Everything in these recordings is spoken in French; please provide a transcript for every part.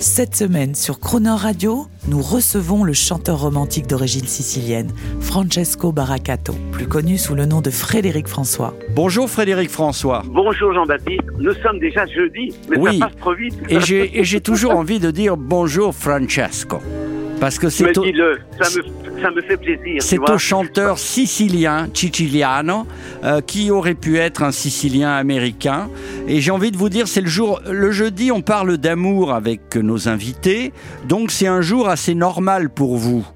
Cette semaine, sur Croner Radio, nous recevons le chanteur romantique d'origine sicilienne, Francesco Baracato, plus connu sous le nom de Frédéric François. Bonjour Frédéric François. Bonjour Jean-Baptiste. Nous sommes déjà jeudi, mais Oui. ça passe trop vite. Et j'ai et j'ai toujours envie de dire bonjour Francesco. Parce que Mais c'est au, dis-le, ça me, ça me fait plaisir. c'est au chanteur sicilien, Ciciliano, euh, qui aurait pu être un sicilien américain. Et j'ai envie de vous dire, c'est le jour, le jeudi, on parle d'amour avec nos invités. Donc c'est un jour assez normal pour vous.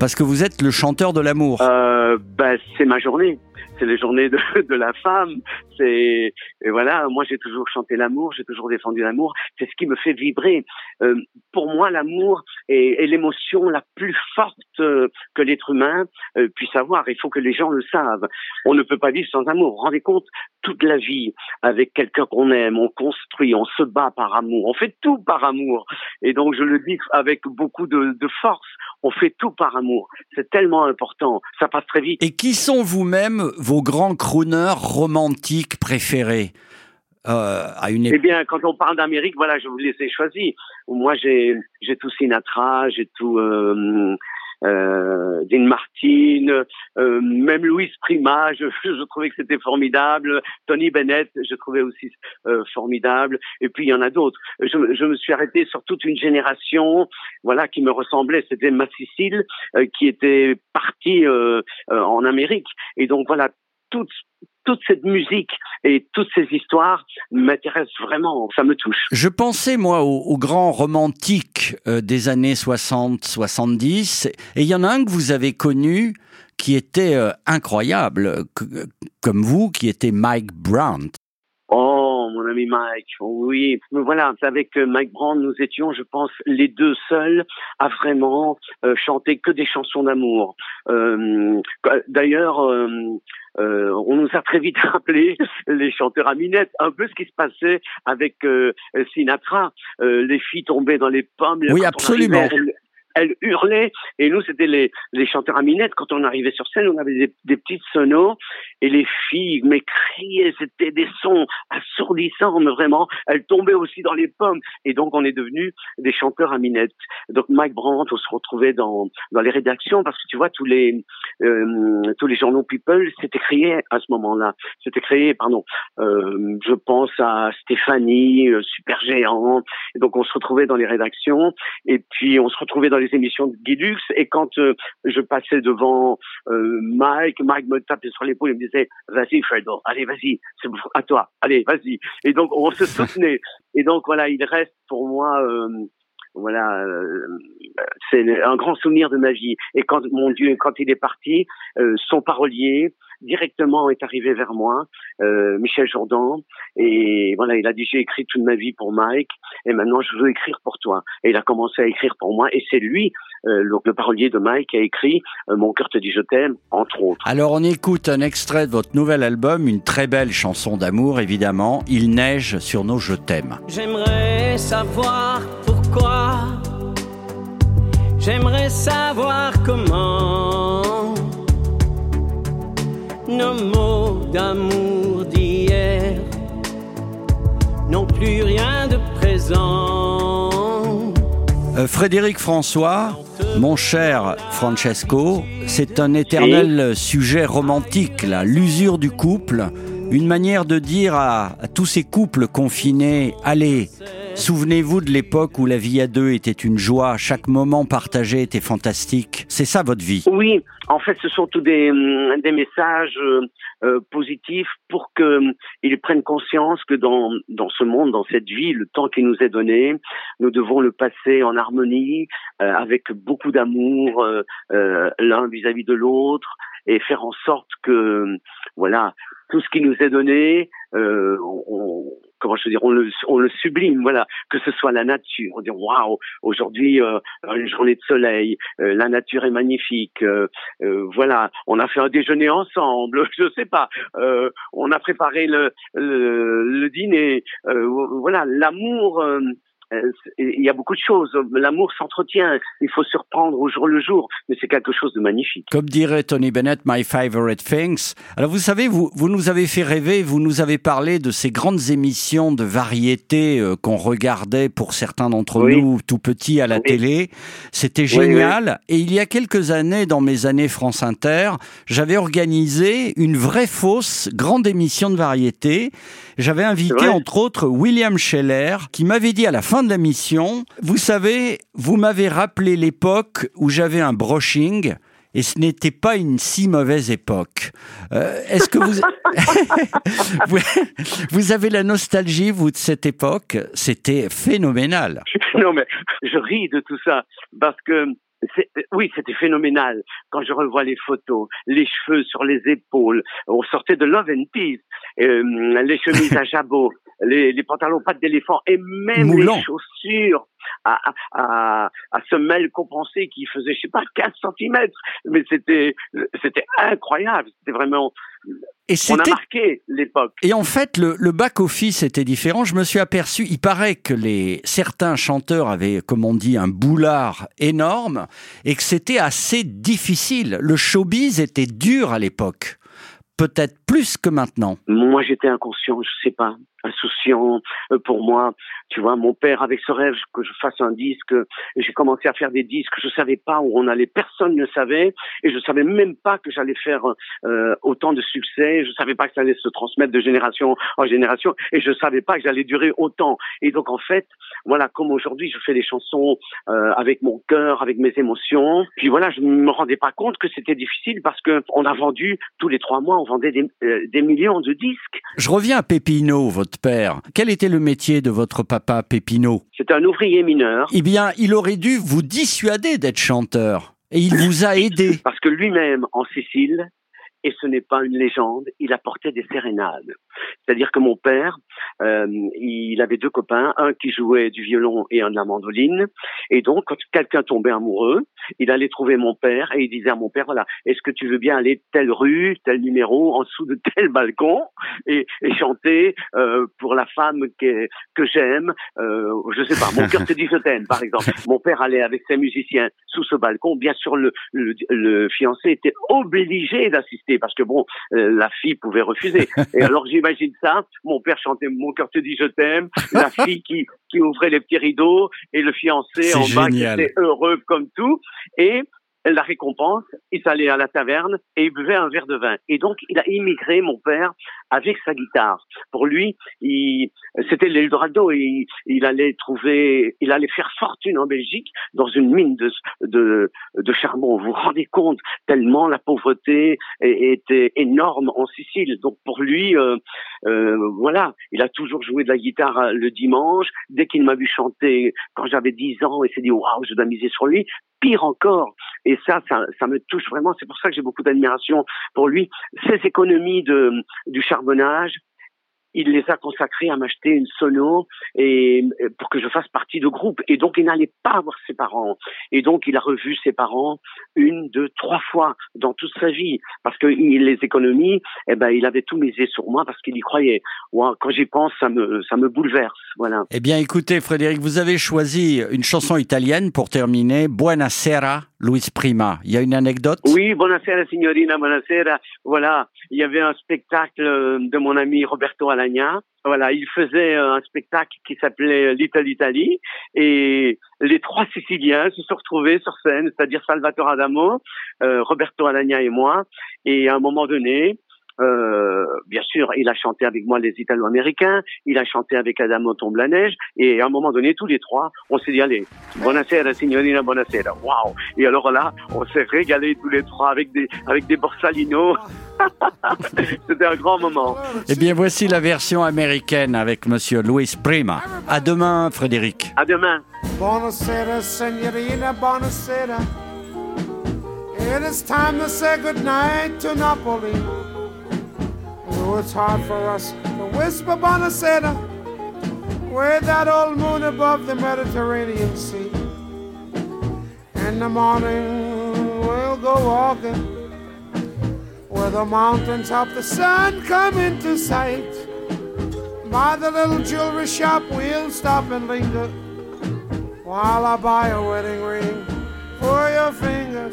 Parce que vous êtes le chanteur de l'amour. Euh, bah, c'est ma journée. C'est les journées de, de la femme. C'est et voilà. Moi, j'ai toujours chanté l'amour. J'ai toujours défendu l'amour. C'est ce qui me fait vibrer. Euh, pour moi, l'amour est, est l'émotion la plus forte euh, que l'être humain euh, puisse avoir. Il faut que les gens le savent. On ne peut pas vivre sans amour. Vous rendez compte? Toute la vie avec quelqu'un qu'on aime, on construit, on se bat par amour, on fait tout par amour. Et donc, je le dis avec beaucoup de, de force. On fait tout par amour. C'est tellement important. Ça passe très vite. Et qui sont vous-même vos grands crooners romantiques préférés? Euh, à une Eh bien, quand on parle d'Amérique, voilà, je vous les ai choisis. Moi, j'ai j'ai tout Sinatra, j'ai tout euh, euh, Dean Martin, euh, même Louis Prima, je, je trouvais que c'était formidable. Tony Bennett, je trouvais aussi euh, formidable. Et puis il y en a d'autres. Je, je me suis arrêté sur toute une génération, voilà, qui me ressemblait. C'était ma Cécile euh, qui était partie euh, euh, en Amérique. Et donc voilà, toute toute cette musique et toutes ces histoires m'intéressent vraiment, ça me touche. Je pensais, moi, aux, aux grands romantiques euh, des années 60-70, et il y en a un que vous avez connu qui était euh, incroyable, que- comme vous, qui était Mike Brandt. Oh, mon ami Mike, oui. Mais voilà, avec euh, Mike Brand, nous étions, je pense, les deux seuls à vraiment euh, chanter que des chansons d'amour. Euh, D'ailleurs, euh, on nous a très vite rappelé les chanteurs à minette, un peu ce qui se passait avec Sinatra. Les filles tombaient dans les pommes. Oui, absolument. arrivait, elles- elles hurlaient et nous c'était les, les chanteurs à minette quand on arrivait sur scène on avait des, petites sonos. Et les filles mais criaient c'était des sons assourdissants mais vraiment elles tombaient aussi dans les pommes. Et donc on est devenus des chanteurs à minette donc Mike Brandt on se retrouvait dans dans les rédactions parce que tu vois tous les euh, tous les journaux People s'étaient créés à ce moment-là. C'était créé pardon euh, je pense à Stéphanie euh, super géant donc on se retrouvait dans les rédactions. Et puis on se retrouvait dans les émissions de Guy et quand euh, je passais devant euh, Mike, Mike me tapait sur l'épaule et me disait vas-y Fredo, allez vas-y, c'est à toi, allez vas-y. Et donc on se soutenait. Et donc voilà, il reste pour moi euh, voilà, euh, c'est un grand souvenir de ma vie. Et quand mon Dieu, quand il est parti, euh, son parolier directement est arrivé vers moi, euh, Michel Jourdan, et voilà, il a dit j'ai écrit toute ma vie pour Mike, et maintenant je veux écrire pour toi. Et il a commencé à écrire pour moi, et c'est lui, euh, le, le parolier de Mike, qui a écrit euh, Mon cœur te dit je t'aime, entre autres. Alors on écoute un extrait de votre nouvel album, une très belle chanson d'amour évidemment, Il neige sur nos je t'aime. J'aimerais savoir pourquoi. J'aimerais savoir comment. Nos mots d'amour d'hier n'ont plus rien de présent. Euh, Frédéric François, mon cher Francesco, c'est un éternel sujet romantique, là, l'usure du couple, une manière de dire à, à tous ces couples confinés, allez, souvenez-vous de l'époque où la vie à deux était une joie, chaque moment partagé était fantastique. C'est ça votre vie? Oui, en fait, ce sont tous des, hum, des messages euh, euh, positifs pour qu'ils prennent conscience que dans, dans ce monde, dans cette vie, le temps qui nous est donné, nous devons le passer en harmonie, euh, avec beaucoup d'amour l'un vis-à-vis de l'autre, et faire en sorte que, voilà, tout ce qui nous est donné, on, comment je veux dire, on le, on le sublime, voilà, que ce soit la nature, on dit waouh, aujourd'hui euh, une journée de soleil, euh, la nature est magnifique, euh, voilà, on a fait un déjeuner ensemble, je sais pas, on a préparé le, le, le dîner, voilà, l'amour euh, il y a beaucoup de choses. L'amour s'entretient. Il faut se reprendre au jour le jour. Mais c'est quelque chose de magnifique. Comme dirait Tony Bennett, My Favorite Things. Alors vous savez, vous, vous nous avez fait rêver. Vous nous avez parlé de ces grandes émissions de variété euh, qu'on regardait pour certains d'entre nous tout petits à la télé. C'était génial. Et il y a quelques années, dans mes années France Inter, j'avais organisé une vraie fausse grande émission de variété. J'avais invité entre autres William Scheller qui m'avait dit à la fin de la mission, vous savez, vous m'avez rappelé l'époque où j'avais un brushing et ce n'était pas une si mauvaise époque. Euh, est-ce que vous... vous avez la nostalgie, vous, de cette époque? C'était phénoménal. Non, mais je ris de tout ça parce que oui, c'était phénoménal. Quand je revois les photos, les cheveux sur les épaules, on sortait de Love and Peace, euh, les chemises à jabot, les, les pantalons pattes d'éléphant et même les chaussures à, à, à semelles compensées qui faisaient, je sais pas, 15 cm. Mais c'était, c'était incroyable. C'était vraiment, et on a marqué l'époque. Et en fait, le, le back-office était différent. Je me suis aperçu, il paraît que les, certains chanteurs avaient, comme on dit, un boulard énorme et que c'était assez difficile. Le showbiz était dur à l'époque. Peut-être plus que maintenant. Moi, j'étais inconscient, je sais pas insouciant euh, pour moi. Tu vois, mon père avec ce rêve que je fasse un disque, j'ai commencé à faire des disques, je savais pas où on allait, personne ne savait, et je savais même pas que j'allais faire euh, autant de succès, je savais pas que ça allait se transmettre de génération en génération, et je savais pas que j'allais durer autant. Et donc en fait, voilà, comme aujourd'hui, je fais des chansons euh, avec mon cœur, avec mes émotions. Puis voilà, je me rendais pas compte que c'était difficile parce que on a vendu tous les trois mois, on vendait des, des millions de disques. Je reviens à Pépino, votre père. Quel était le métier de votre papa Pépino? C'était un ouvrier mineur. Eh bien, il aurait dû vous dissuader d'être chanteur. Et il vous a aidé. Parce que lui-même, en Sicile, et ce n'est pas une légende, il apportait des sérénades. C'est-à-dire que mon père, euh, il avait deux copains, un qui jouait du violon et un de la mandoline, et donc quand quelqu'un tombait amoureux, il allait trouver mon père et il disait à mon père, voilà, est-ce que tu veux bien aller telle rue, tel numéro, en dessous de tel balcon, et, et chanter euh, pour la femme que, que j'aime, euh, je sais pas, mon cœur te dit je t'aime, par exemple. Mon père allait avec ses musiciens sous ce balcon, bien sûr le, le, le fiancé était obligé d'assister parce que bon, euh, la fille pouvait refuser. Et alors j'imagine ça, mon père chantait Mon cœur te dit je t'aime, la fille qui, qui ouvrait les petits rideaux et le fiancé en bas qui était heureux comme tout. Et la récompense, il s'allait à la taverne et il buvait un verre de vin. Et donc, il a immigré, mon père, avec sa guitare. Pour lui, c'était l'Eldorado et il, allait trouver, il allait faire fortune en Belgique dans une mine de charbon. Vous vous rendez compte tellement la pauvreté était énorme en Sicile. Donc pour lui, euh, euh, voilà, il a toujours joué de la guitare euh, le dimanche. Dès qu'il m'a vu chanter quand j'avais 10 ans, il s'est dit waouh, je dois miser sur lui pire encore. Et ça, ça, ça me touche vraiment. C'est pour ça que j'ai beaucoup d'admiration pour lui. Ces économies de, du charbonnage, il les a consacrés à m'acheter une sono et pour que je fasse partie de groupe. Et donc, il n'allait pas voir ses parents. Et donc, il a revu ses parents une, deux, trois fois dans toute sa vie. Parce que les économies, eh ben, il avait tout misé sur moi parce qu'il y croyait. quand j'y pense, ça me, ça me bouleverse. Voilà. Eh bien, écoutez, Frédéric, vous avez choisi une chanson italienne pour terminer. Buonasera, Luis Prima. Il y a une anecdote? Oui, buonasera, signorina, buonasera. Voilà. Il y avait un spectacle de mon ami Roberto Alain voilà, il faisait un spectacle qui s'appelait Little Italy et les trois Siciliens se sont retrouvés sur scène, c'est-à-dire Salvatore Adamo, euh, Roberto Alagna et moi. Et à un moment donné, euh, bien sûr, il a chanté avec moi les Italo-Américains, il a chanté avec Adamo Tombe la neige, et à un moment donné, tous les trois, on s'est dit, allez, buonasera signorina, buonasera, waouh Et alors là, on s'est régalé tous les trois avec des, avec des borsalinos. C'était un grand moment. Eh bien, voici la version américaine avec Monsieur Louis Prima. À demain, Frédéric. À demain. Buonasera, signorina, buonasera. It is time to say goodnight to Napoli. Oh, it's hard for us to whisper Buonasera with that old moon above the Mediterranean Sea. In the morning we'll go walking where the mountains of the sun come into sight. By the little jewelry shop we'll stop and linger while I buy a wedding ring for your finger.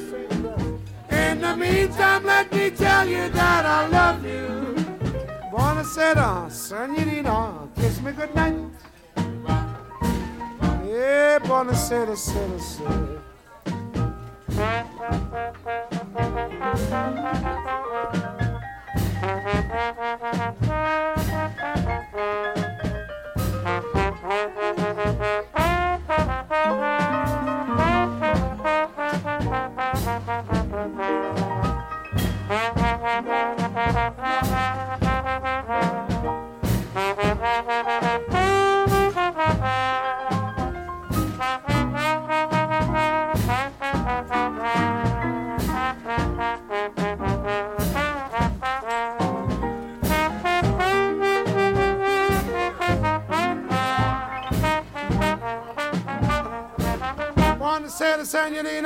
In the meantime, let me tell you that I love you. Buonasera, senorita, kiss me goodnight. Yeah, buonasera, sera, sera.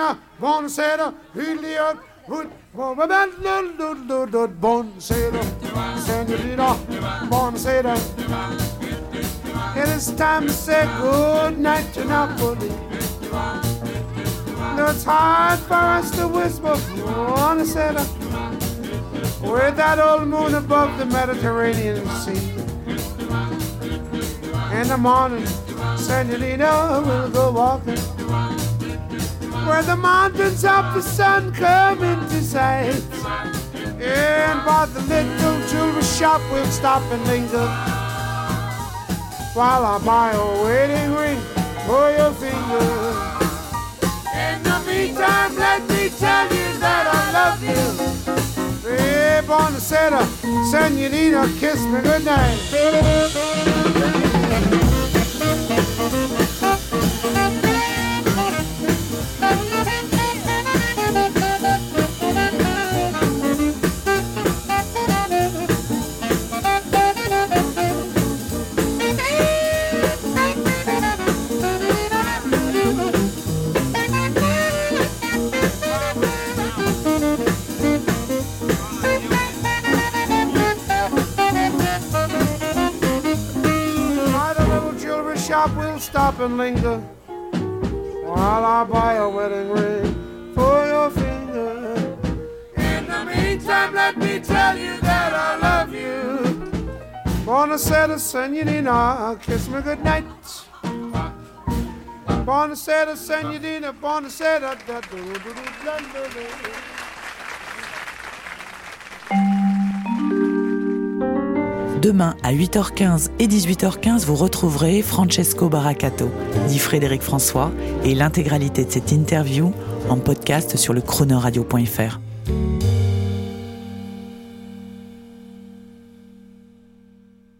Signorina. Buonasera, Julio. Buonasera, signorina. Buonasera. It is time to say good night to Napoli. No, it's hard for us to whisper Buonasera with that old moon above the Mediterranean Sea. In the morning, Senorita oh, will go walking where the mountains of the sun come into sight. And by the little jewelry shop, we'll stop and linger while I buy a wedding ring for your finger. In the meantime, let me tell you that I love you. Hey, buonasera, senorita, kiss me goodnight. We'll stop and linger while I buy a wedding ring for your finger. In the meantime, let me tell you that I love you. Buonasera, senorina, kiss me goodnight. Buonasera, senorina, buonasera. da- da- da- da- da- da- da- Demain à 8h15 et 18h15, vous retrouverez Francesco Baracato, dit Frédéric François, et l'intégralité de cette interview en podcast sur le chronoradio.fr.